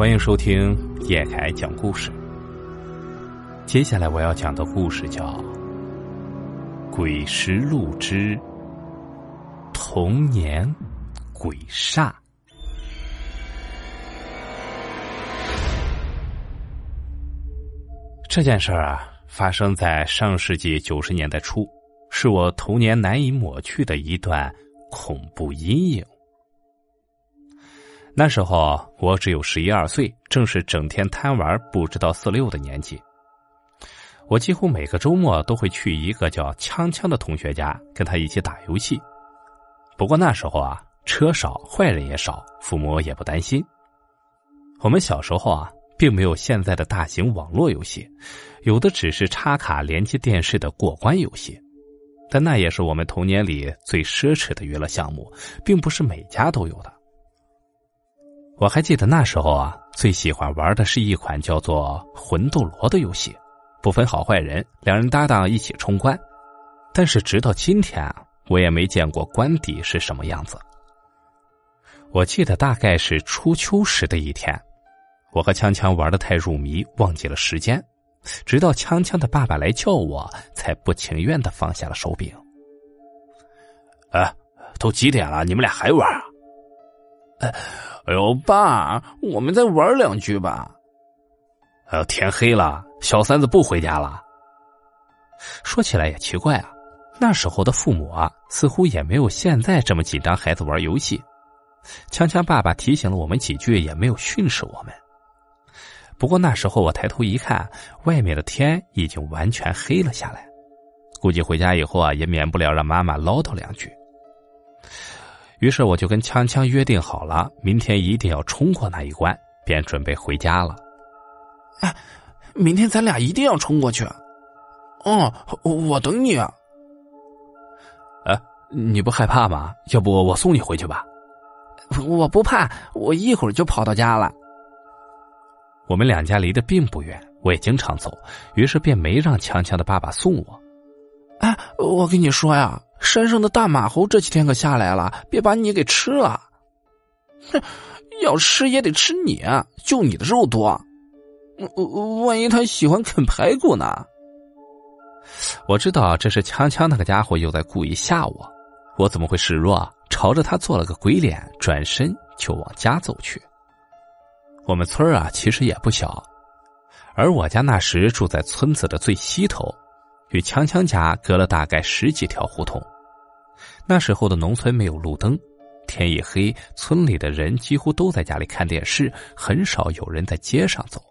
欢迎收听叶凯讲故事。接下来我要讲的故事叫《鬼石路之童年鬼煞》。这件事儿啊，发生在上世纪九十年代初，是我童年难以抹去的一段恐怖阴影。那时候我只有十一二岁，正是整天贪玩不知道四六的年纪。我几乎每个周末都会去一个叫锵锵的同学家，跟他一起打游戏。不过那时候啊，车少，坏人也少，父母也不担心。我们小时候啊，并没有现在的大型网络游戏，有的只是插卡连接电视的过关游戏。但那也是我们童年里最奢侈的娱乐项目，并不是每家都有的。我还记得那时候啊，最喜欢玩的是一款叫做《魂斗罗》的游戏，不分好坏人，两人搭档一起冲关。但是直到今天啊，我也没见过关底是什么样子。我记得大概是初秋时的一天，我和锵锵玩的太入迷，忘记了时间，直到锵锵的爸爸来叫我，才不情愿的放下了手柄。哎，都几点了，你们俩还玩啊？哎。哎呦，爸，我们再玩两局吧。哎呦，天黑了，小三子不回家了。说起来也奇怪啊，那时候的父母啊，似乎也没有现在这么紧张孩子玩游戏。锵锵爸爸提醒了我们几句，也没有训斥我们。不过那时候我抬头一看，外面的天已经完全黑了下来，估计回家以后啊，也免不了让妈妈唠叨两句。于是我就跟锵锵约定好了，明天一定要冲过那一关，便准备回家了。哎，明天咱俩一定要冲过去。哦，我等你。啊。哎，你不害怕吗？要不我送你回去吧。我不怕，我一会儿就跑到家了。我们两家离得并不远，我也经常走，于是便没让锵锵的爸爸送我。哎，我跟你说呀。山上的大马猴这几天可下来了，别把你给吃了！哼，要吃也得吃你，就你的肉多。万一他喜欢啃排骨呢？我知道这是锵锵那个家伙又在故意吓我，我怎么会示弱？朝着他做了个鬼脸，转身就往家走去。我们村啊，其实也不小，而我家那时住在村子的最西头。与强强家隔了大概十几条胡同，那时候的农村没有路灯，天一黑，村里的人几乎都在家里看电视，很少有人在街上走。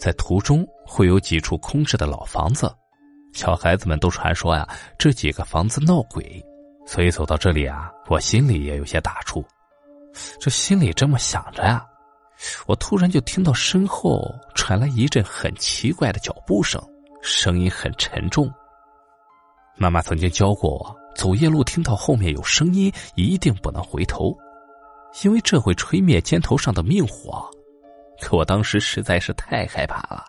在途中会有几处空置的老房子，小孩子们都传说呀，这几个房子闹鬼，所以走到这里啊，我心里也有些打怵。这心里这么想着呀，我突然就听到身后传来一阵很奇怪的脚步声。声音很沉重。妈妈曾经教过我，走夜路听到后面有声音，一定不能回头，因为这会吹灭肩头上的命火。可我当时实在是太害怕了，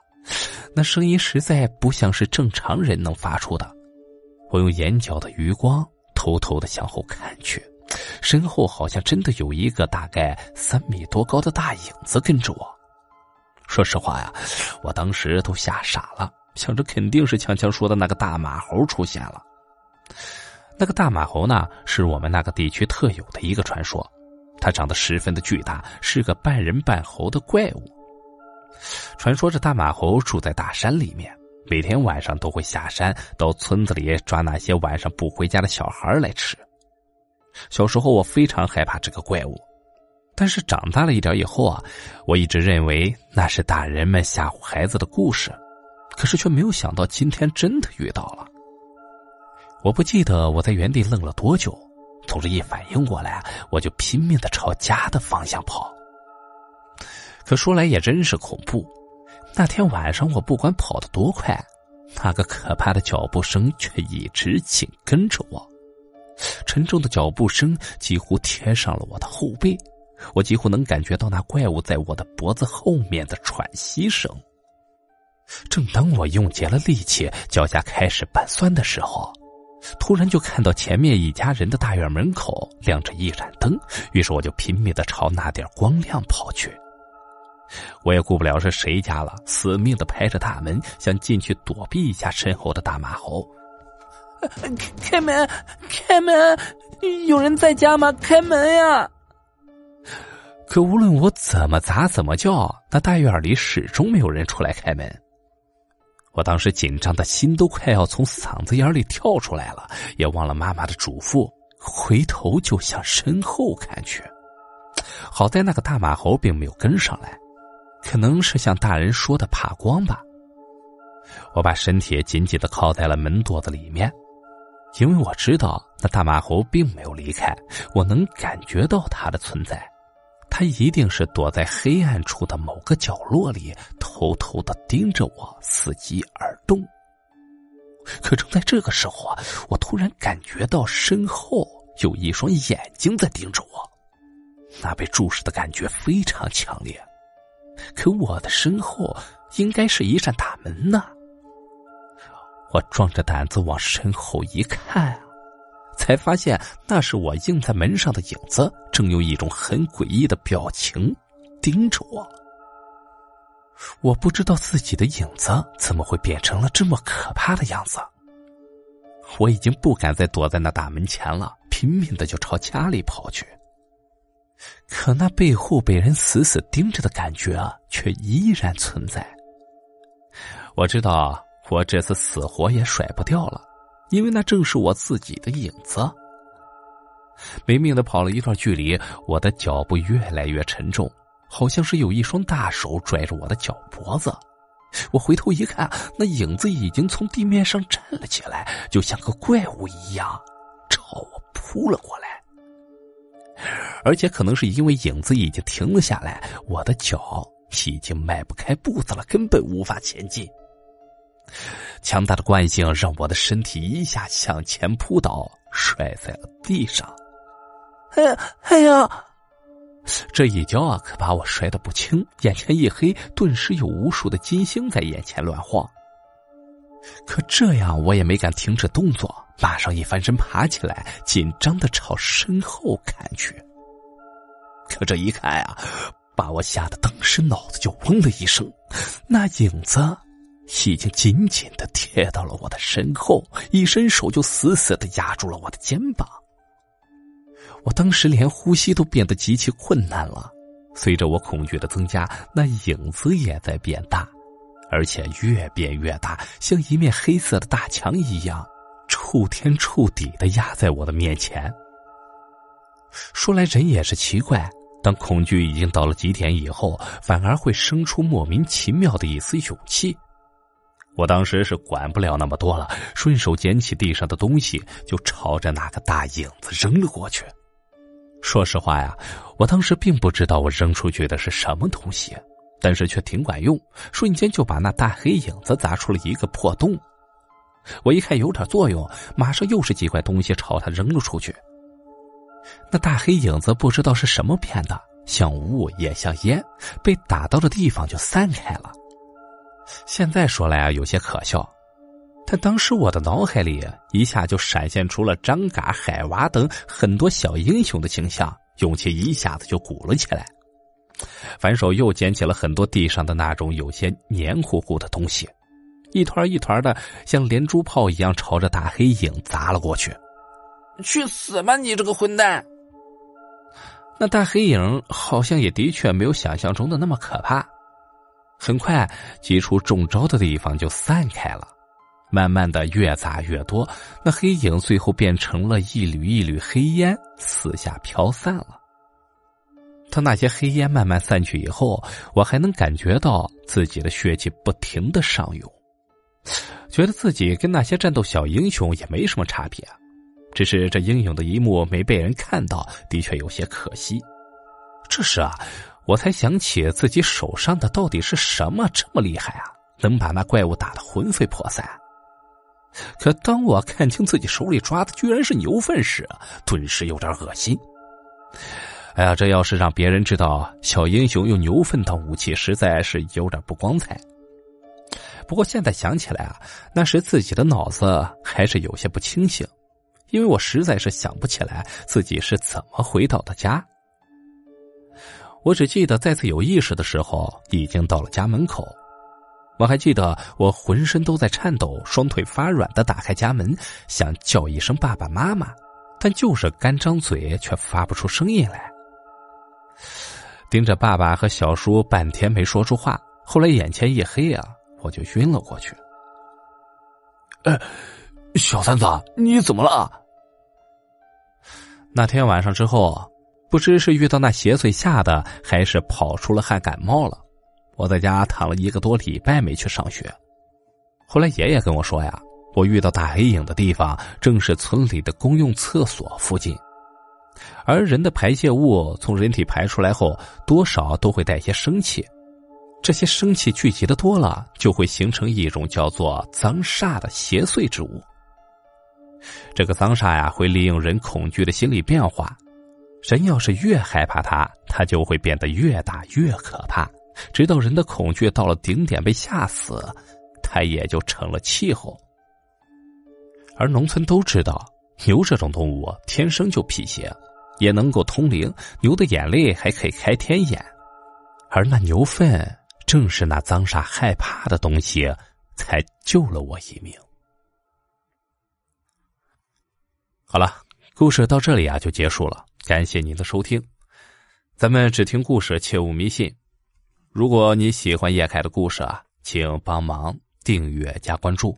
那声音实在不像是正常人能发出的。我用眼角的余光偷偷的向后看去，身后好像真的有一个大概三米多高的大影子跟着我。说实话呀，我当时都吓傻了。想着肯定是强强说的那个大马猴出现了。那个大马猴呢，是我们那个地区特有的一个传说。它长得十分的巨大，是个半人半猴的怪物。传说这大马猴住在大山里面，每天晚上都会下山到村子里抓那些晚上不回家的小孩来吃。小时候我非常害怕这个怪物，但是长大了一点以后啊，我一直认为那是大人们吓唬孩子的故事。可是却没有想到，今天真的遇到了。我不记得我在原地愣了多久，总之一反应过来，我就拼命的朝家的方向跑。可说来也真是恐怖，那天晚上我不管跑得多快，那个可怕的脚步声却一直紧跟着我，沉重的脚步声几乎贴上了我的后背，我几乎能感觉到那怪物在我的脖子后面的喘息声。正当我用竭了力气，脚下开始拌酸的时候，突然就看到前面一家人的大院门口亮着一盏灯，于是我就拼命的朝那点光亮跑去。我也顾不了是谁家了，死命的拍着大门，想进去躲避一下身后的大马猴。开门，开门！有人在家吗？开门呀！可无论我怎么砸怎么叫，那大院里始终没有人出来开门。我当时紧张的心都快要从嗓子眼里跳出来了，也忘了妈妈的嘱咐，回头就向身后看去。好在那个大马猴并没有跟上来，可能是像大人说的怕光吧。我把身体紧紧的靠在了门垛子里面。因为我知道那大马猴并没有离开，我能感觉到它的存在，它一定是躲在黑暗处的某个角落里，偷偷的盯着我，伺机而动。可正在这个时候啊，我突然感觉到身后有一双眼睛在盯着我，那被注视的感觉非常强烈。可我的身后应该是一扇大门呢。我壮着胆子往身后一看，才发现那是我映在门上的影子，正用一种很诡异的表情盯着我。我不知道自己的影子怎么会变成了这么可怕的样子。我已经不敢再躲在那大门前了，拼命的就朝家里跑去。可那背后被人死死盯着的感觉却依然存在。我知道。我这次死活也甩不掉了，因为那正是我自己的影子。没命的跑了一段距离，我的脚步越来越沉重，好像是有一双大手拽着我的脚脖子。我回头一看，那影子已经从地面上站了起来，就像个怪物一样朝我扑了过来。而且可能是因为影子已经停了下来，我的脚已经迈不开步子了，根本无法前进。强大的惯性让我的身体一下向前扑倒，摔在了地上。哎呀，哎呀！这一跤啊，可把我摔得不轻，眼前一黑，顿时有无数的金星在眼前乱晃。可这样我也没敢停止动作，马上一翻身爬起来，紧张的朝身后看去。可这一看啊，把我吓得当时脑子就嗡的一声，那影子。已经紧紧的贴到了我的身后，一伸手就死死的压住了我的肩膀。我当时连呼吸都变得极其困难了。随着我恐惧的增加，那影子也在变大，而且越变越大，像一面黑色的大墙一样，触天触地的压在我的面前。说来人也是奇怪，当恐惧已经到了极点以后，反而会生出莫名其妙的一丝勇气。我当时是管不了那么多了，顺手捡起地上的东西，就朝着那个大影子扔了过去。说实话呀，我当时并不知道我扔出去的是什么东西，但是却挺管用，瞬间就把那大黑影子砸出了一个破洞。我一看有点作用，马上又是几块东西朝他扔了出去。那大黑影子不知道是什么变的，像雾也像烟，被打到的地方就散开了。现在说来啊，有些可笑，但当时我的脑海里一下就闪现出了张嘎、海娃等很多小英雄的形象，勇气一下子就鼓了起来。反手又捡起了很多地上的那种有些黏糊糊的东西，一团一团的像连珠炮一样朝着大黑影砸了过去。去死吧，你这个混蛋！那大黑影好像也的确没有想象中的那么可怕。很快，几处中招的地方就散开了，慢慢的越砸越多，那黑影最后变成了一缕一缕黑烟，四下飘散了。当那些黑烟慢慢散去以后，我还能感觉到自己的血气不停的上涌，觉得自己跟那些战斗小英雄也没什么差别，只是这英勇的一幕没被人看到，的确有些可惜。这时啊。我才想起自己手上的到底是什么这么厉害啊，能把那怪物打得魂飞魄散。可当我看清自己手里抓的居然是牛粪时，顿时有点恶心。哎呀，这要是让别人知道小英雄用牛粪当武器，实在是有点不光彩。不过现在想起来啊，那时自己的脑子还是有些不清醒，因为我实在是想不起来自己是怎么回到的家。我只记得再次有意识的时候，已经到了家门口。我还记得我浑身都在颤抖，双腿发软的打开家门，想叫一声爸爸妈妈，但就是干张嘴却发不出声音来。盯着爸爸和小叔半天没说出话，后来眼前一黑啊，我就晕了过去。哎，小三子，你怎么了？那天晚上之后。不知是遇到那邪祟吓的，还是跑出了汗感冒了。我在家躺了一个多礼拜没去上学。后来爷爷跟我说呀，我遇到大黑影的地方正是村里的公用厕所附近。而人的排泄物从人体排出来后，多少都会带些生气。这些生气聚集的多了，就会形成一种叫做脏煞的邪祟之物。这个脏煞呀，会利用人恐惧的心理变化。人要是越害怕它，它就会变得越大越可怕，直到人的恐惧到了顶点被吓死，它也就成了气候。而农村都知道，牛这种动物天生就辟邪，也能够通灵，牛的眼泪还可以开天眼，而那牛粪正是那脏煞害怕的东西，才救了我一命。好了，故事到这里啊就结束了。感谢您的收听，咱们只听故事，切勿迷信。如果你喜欢叶凯的故事啊，请帮忙订阅加关注。